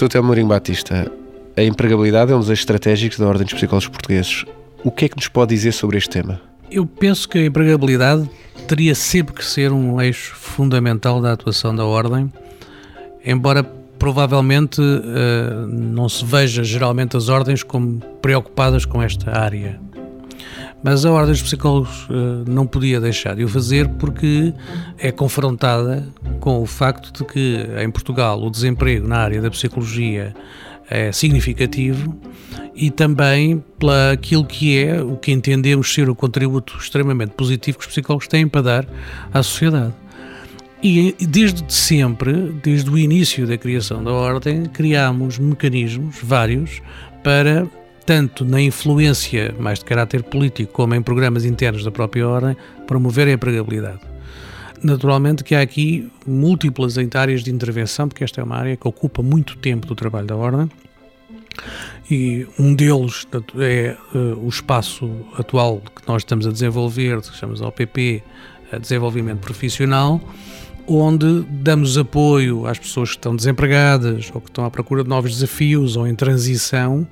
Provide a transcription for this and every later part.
Professor Telmo Mourinho Batista, a empregabilidade é um dos eixos estratégicos da Ordem dos Psicólogos Portugueses. O que é que nos pode dizer sobre este tema? Eu penso que a empregabilidade teria sempre que ser um eixo fundamental da atuação da Ordem, embora provavelmente uh, não se veja geralmente as ordens como preocupadas com esta área. Mas a Ordem dos Psicólogos uh, não podia deixar de o fazer porque é confrontada com o facto de que em Portugal o desemprego na área da psicologia é significativo e também pela aquilo que é o que entendemos ser o contributo extremamente positivo que os psicólogos têm para dar à sociedade. E desde sempre, desde o início da criação da Ordem, criámos mecanismos vários para, tanto na influência mais de caráter político como em programas internos da própria Ordem, promover a empregabilidade. Naturalmente que há aqui múltiplas áreas de intervenção, porque esta é uma área que ocupa muito tempo do trabalho da Ordem, e um deles é uh, o espaço atual que nós estamos a desenvolver, que chamamos OPP, Desenvolvimento Profissional, onde damos apoio às pessoas que estão desempregadas ou que estão à procura de novos desafios ou em transição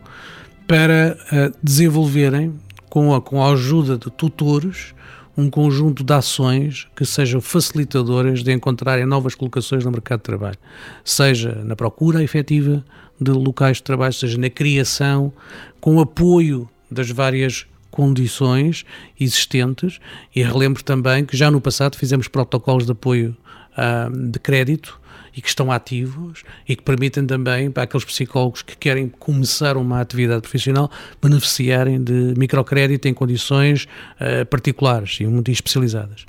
para uh, desenvolverem, com a, com a ajuda de tutores, um conjunto de ações que sejam facilitadoras de encontrarem novas colocações no mercado de trabalho, seja na procura efetiva de locais de trabalho, seja na criação, com apoio das várias condições existentes e relembro também que já no passado fizemos protocolos de apoio de crédito e que estão ativos e que permitem também para aqueles psicólogos que querem começar uma atividade profissional beneficiarem de microcrédito em condições uh, particulares e muito especializadas.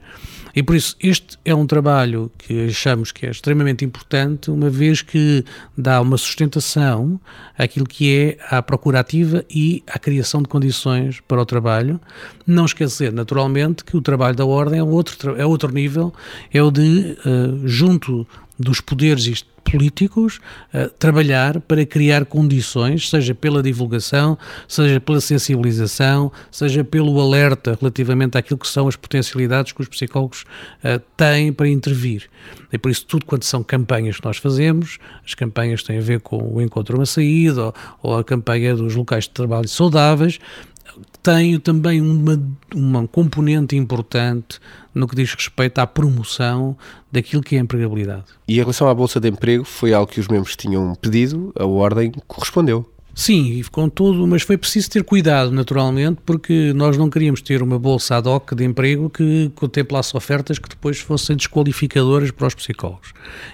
E por isso, este é um trabalho que achamos que é extremamente importante, uma vez que dá uma sustentação àquilo que é a procura ativa e à criação de condições para o trabalho. Não esquecer, naturalmente, que o trabalho da Ordem é outro, é outro nível, é o de, uh, junto dos poderes políticos uh, trabalhar para criar condições, seja pela divulgação, seja pela sensibilização, seja pelo alerta relativamente àquilo que são as potencialidades que os psicólogos uh, têm para intervir. E por isso, tudo quanto são campanhas que nós fazemos, as campanhas têm a ver com o encontro uma saída, ou, ou a campanha dos locais de trabalho saudáveis, tem também uma, uma componente importante no que diz respeito à promoção daquilo que é a empregabilidade. E em relação à Bolsa de Emprego, foi algo que os membros tinham pedido, a Ordem correspondeu. Sim, com tudo, mas foi preciso ter cuidado, naturalmente, porque nós não queríamos ter uma bolsa ad hoc de emprego que contemplasse ofertas que depois fossem desqualificadoras para os psicólogos.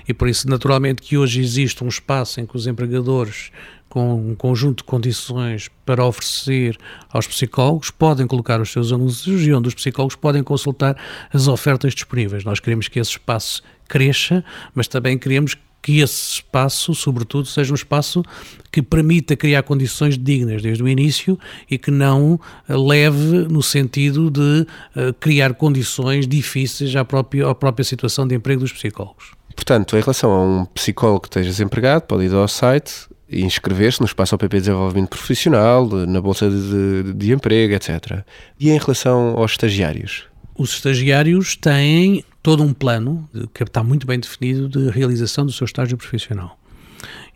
E por isso, naturalmente, que hoje existe um espaço em que os empregadores com um conjunto de condições para oferecer aos psicólogos, podem colocar os seus anúncios e onde os psicólogos podem consultar as ofertas disponíveis. Nós queremos que esse espaço cresça, mas também queremos que esse espaço, sobretudo, seja um espaço que permita criar condições dignas desde o início e que não leve no sentido de uh, criar condições difíceis à própria, à própria situação de emprego dos psicólogos. Portanto, em relação a um psicólogo que esteja desempregado, pode ir ao site, e inscrever-se no Espaço OPP Desenvolvimento Profissional, na Bolsa de, de, de Emprego, etc. E em relação aos estagiários? Os estagiários têm todo um plano que está muito bem definido de realização do seu estágio profissional.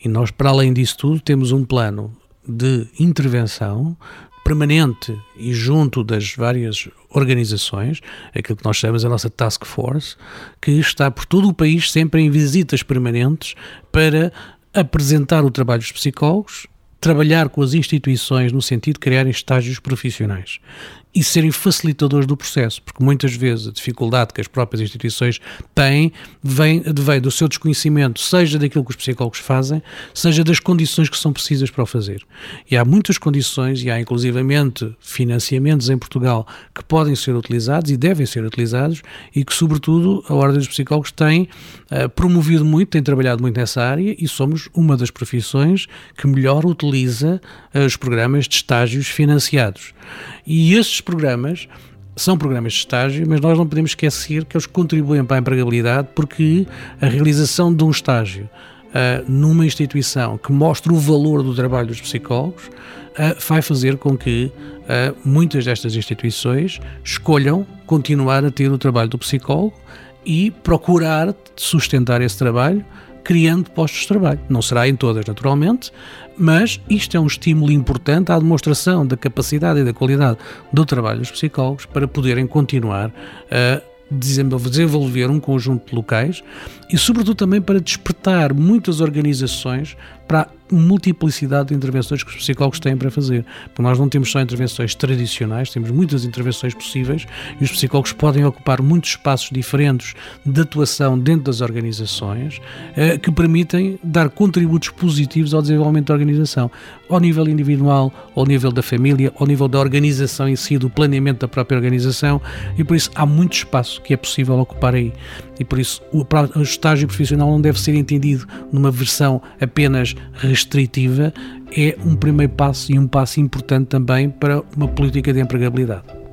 E nós, para além disso tudo, temos um plano de intervenção permanente e junto das várias organizações, aquilo que nós chamamos a nossa Task Force, que está por todo o país sempre em visitas permanentes para apresentar o trabalho dos psicólogos, trabalhar com as instituições no sentido de criarem estágios profissionais e serem facilitadores do processo, porque muitas vezes a dificuldade que as próprias instituições têm vem, vem do seu desconhecimento, seja daquilo que os psicólogos fazem, seja das condições que são precisas para o fazer. E há muitas condições, e há inclusivamente financiamentos em Portugal que podem ser utilizados e devem ser utilizados, e que, sobretudo, a Ordem dos Psicólogos tem uh, promovido muito, tem trabalhado muito nessa área, e somos uma das profissões que melhor utiliza uh, os programas de estágios financiados. E estes programas são programas de estágio, mas nós não podemos esquecer que eles contribuem para a empregabilidade porque a realização de um estágio uh, numa instituição que mostra o valor do trabalho dos psicólogos uh, vai fazer com que uh, muitas destas instituições escolham continuar a ter o trabalho do psicólogo e procurar sustentar esse trabalho criando postos de trabalho. Não será em todas, naturalmente, mas isto é um estímulo importante à demonstração da capacidade e da qualidade do trabalho dos psicólogos para poderem continuar a desenvolver um conjunto de locais e, sobretudo, também para despertar muitas organizações para a multiplicidade de intervenções que os psicólogos têm para fazer. Porque nós não temos só intervenções tradicionais, temos muitas intervenções possíveis e os psicólogos podem ocupar muitos espaços diferentes de atuação dentro das organizações eh, que permitem dar contributos positivos ao desenvolvimento da organização, ao nível individual, ao nível da família, ao nível da organização em si, do planeamento da própria organização e por isso há muito que é possível ocupar aí. E por isso o, o estágio profissional não deve ser entendido numa versão apenas restritiva, é um primeiro passo e um passo importante também para uma política de empregabilidade.